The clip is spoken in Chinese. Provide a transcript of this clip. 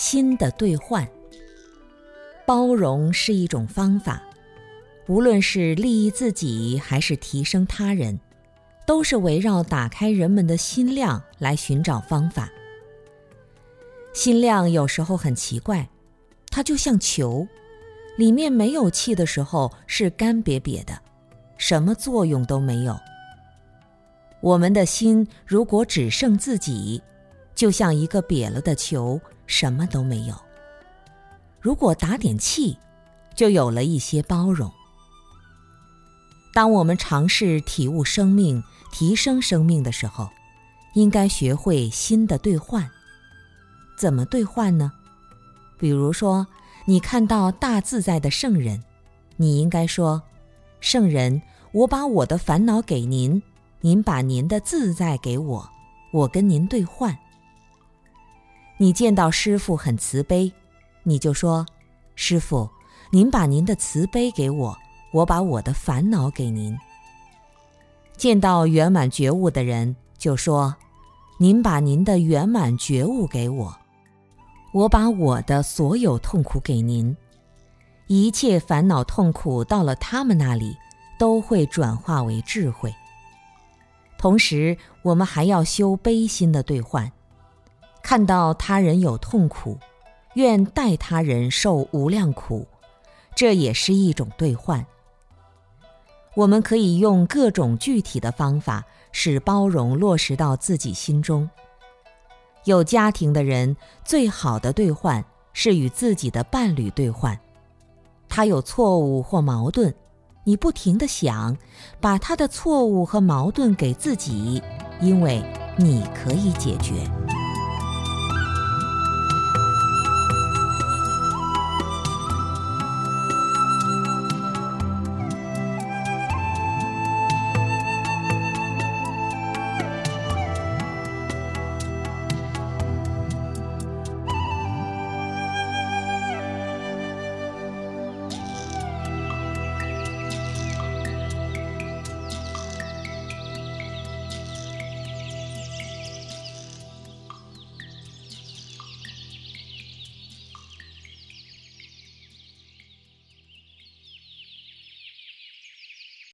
心的兑换。包容是一种方法，无论是利益自己还是提升他人，都是围绕打开人们的心量来寻找方法。心量有时候很奇怪，它就像球，里面没有气的时候是干瘪瘪的，什么作用都没有。我们的心如果只剩自己，就像一个瘪了的球，什么都没有。如果打点气，就有了一些包容。当我们尝试体悟生命、提升生命的时候，应该学会新的兑换。怎么兑换呢？比如说，你看到大自在的圣人，你应该说：“圣人，我把我的烦恼给您，您把您的自在给我，我跟您兑换。”你见到师傅很慈悲。你就说：“师傅，您把您的慈悲给我，我把我的烦恼给您。”见到圆满觉悟的人，就说：“您把您的圆满觉悟给我，我把我的所有痛苦给您。一切烦恼痛苦到了他们那里，都会转化为智慧。同时，我们还要修悲心的兑换，看到他人有痛苦。”愿代他人受无量苦，这也是一种兑换。我们可以用各种具体的方法，使包容落实到自己心中。有家庭的人，最好的兑换是与自己的伴侣兑换。他有错误或矛盾，你不停的想，把他的错误和矛盾给自己，因为你可以解决。